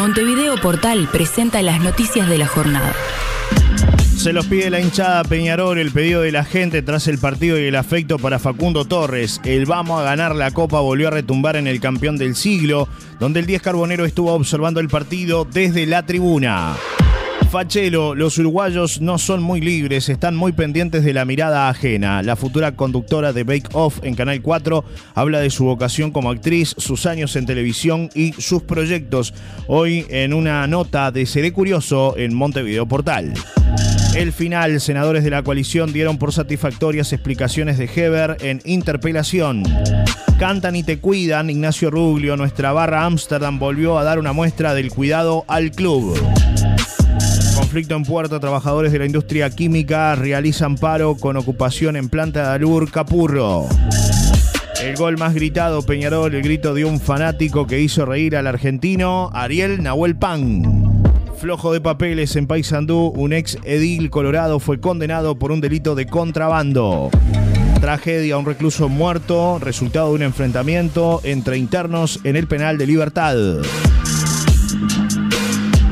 Montevideo Portal presenta las noticias de la jornada. Se los pide la hinchada Peñarol el pedido de la gente tras el partido y el afecto para Facundo Torres. El vamos a ganar la copa volvió a retumbar en el campeón del siglo, donde el 10 Carbonero estuvo observando el partido desde la tribuna. Fachelo, los uruguayos no son muy libres, están muy pendientes de la mirada ajena. La futura conductora de Bake Off en Canal 4 habla de su vocación como actriz, sus años en televisión y sus proyectos. Hoy en una nota de Seré Curioso en Montevideo Portal. El final, senadores de la coalición dieron por satisfactorias explicaciones de Heber en interpelación. Cantan y te cuidan, Ignacio Ruglio, nuestra barra Amsterdam volvió a dar una muestra del cuidado al club. Conflicto en Puerto, trabajadores de la industria química realizan paro con ocupación en planta de Alur Capurro. El gol más gritado, Peñarol, el grito de un fanático que hizo reír al argentino Ariel Nahuel Pan. Flojo de papeles en Paysandú, un ex edil colorado fue condenado por un delito de contrabando. Tragedia, un recluso muerto, resultado de un enfrentamiento entre internos en el penal de Libertad.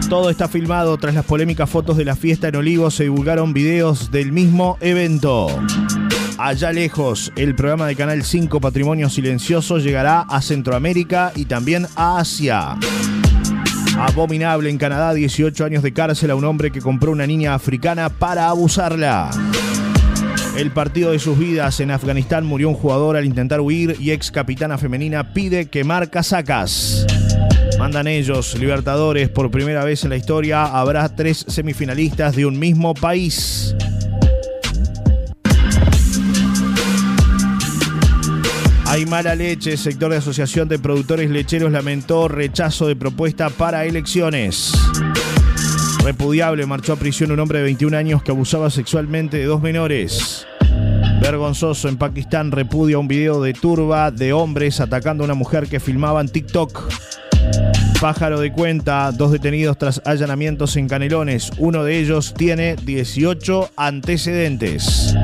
Todo está filmado. Tras las polémicas fotos de la fiesta en Olivos se divulgaron videos del mismo evento. Allá lejos, el programa de Canal 5 Patrimonio Silencioso llegará a Centroamérica y también a Asia. Abominable en Canadá, 18 años de cárcel a un hombre que compró una niña africana para abusarla. El partido de sus vidas en Afganistán murió un jugador al intentar huir y ex capitana femenina pide quemar casacas. Mandan ellos, Libertadores, por primera vez en la historia habrá tres semifinalistas de un mismo país. Hay mala leche, sector de Asociación de Productores Lecheros lamentó rechazo de propuesta para elecciones. Repudiable, marchó a prisión un hombre de 21 años que abusaba sexualmente de dos menores. Vergonzoso, en Pakistán repudia un video de turba de hombres atacando a una mujer que filmaba en TikTok. Pájaro de cuenta, dos detenidos tras allanamientos en Canelones. Uno de ellos tiene 18 antecedentes.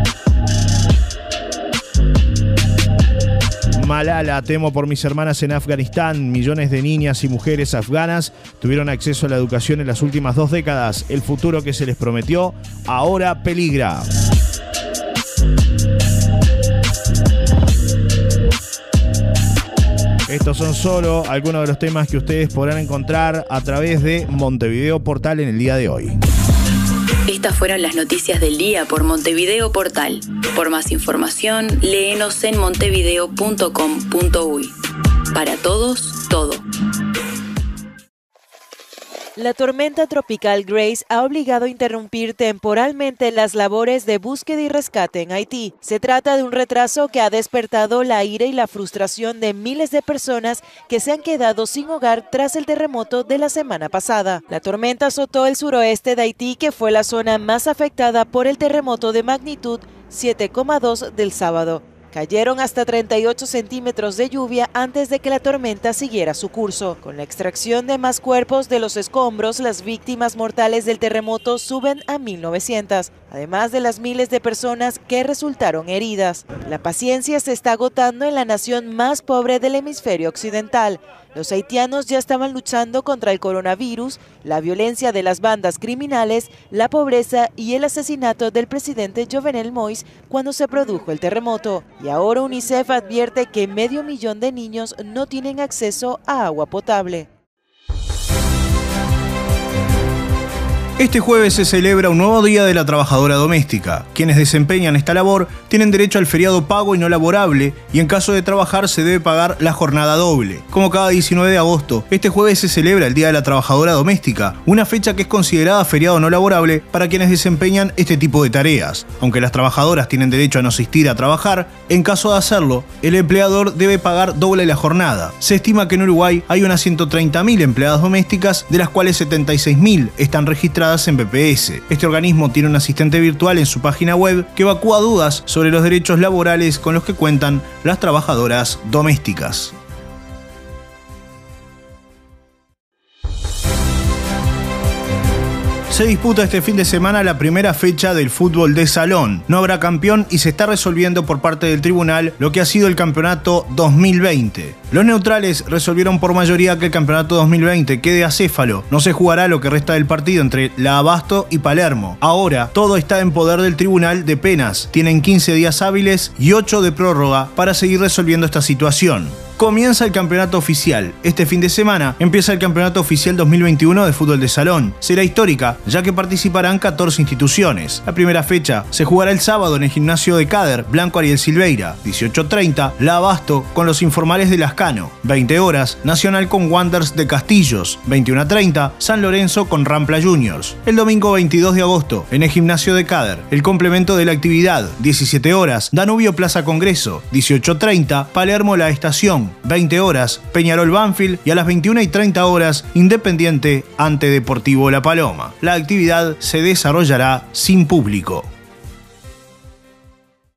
Malala, temo por mis hermanas en Afganistán. Millones de niñas y mujeres afganas tuvieron acceso a la educación en las últimas dos décadas. El futuro que se les prometió ahora peligra. Estos son solo algunos de los temas que ustedes podrán encontrar a través de Montevideo Portal en el día de hoy. Estas fueron las noticias del día por Montevideo Portal. Por más información, léenos en montevideo.com.uy. Para todos, todo. La tormenta tropical Grace ha obligado a interrumpir temporalmente las labores de búsqueda y rescate en Haití. Se trata de un retraso que ha despertado la ira y la frustración de miles de personas que se han quedado sin hogar tras el terremoto de la semana pasada. La tormenta azotó el suroeste de Haití, que fue la zona más afectada por el terremoto de magnitud 7,2 del sábado. Cayeron hasta 38 centímetros de lluvia antes de que la tormenta siguiera su curso. Con la extracción de más cuerpos de los escombros, las víctimas mortales del terremoto suben a 1.900, además de las miles de personas que resultaron heridas. La paciencia se está agotando en la nación más pobre del hemisferio occidental. Los haitianos ya estaban luchando contra el coronavirus, la violencia de las bandas criminales, la pobreza y el asesinato del presidente Jovenel Moïse cuando se produjo el terremoto. Y ahora UNICEF advierte que medio millón de niños no tienen acceso a agua potable. Este jueves se celebra un nuevo Día de la Trabajadora Doméstica. Quienes desempeñan esta labor tienen derecho al feriado pago y no laborable y en caso de trabajar se debe pagar la jornada doble. Como cada 19 de agosto, este jueves se celebra el Día de la Trabajadora Doméstica, una fecha que es considerada feriado no laborable para quienes desempeñan este tipo de tareas. Aunque las trabajadoras tienen derecho a no asistir a trabajar, en caso de hacerlo, el empleador debe pagar doble la jornada. Se estima que en Uruguay hay unas 130.000 empleadas domésticas, de las cuales 76.000 están registradas en PPS. Este organismo tiene un asistente virtual en su página web que evacúa dudas sobre los derechos laborales con los que cuentan las trabajadoras domésticas. Se disputa este fin de semana la primera fecha del fútbol de salón. No habrá campeón y se está resolviendo por parte del tribunal lo que ha sido el campeonato 2020. Los neutrales resolvieron por mayoría que el campeonato 2020 quede acéfalo. No se jugará lo que resta del partido entre La Abasto y Palermo. Ahora, todo está en poder del tribunal de penas. Tienen 15 días hábiles y 8 de prórroga para seguir resolviendo esta situación comienza el campeonato oficial. Este fin de semana empieza el campeonato oficial 2021 de fútbol de salón. Será histórica, ya que participarán 14 instituciones. La primera fecha se jugará el sábado en el gimnasio de Cader, Blanco Ariel Silveira. 18.30, La Abasto con los informales de Lascano. 20 horas, Nacional con Wanders de Castillos. 21.30, San Lorenzo con Rampla Juniors. El domingo 22 de agosto, en el gimnasio de Cader, el complemento de la actividad. 17 horas, Danubio Plaza Congreso. 18.30, Palermo La Estación. 20 horas, Peñarol Banfield y a las 21 y 30 horas, Independiente ante Deportivo La Paloma. La actividad se desarrollará sin público.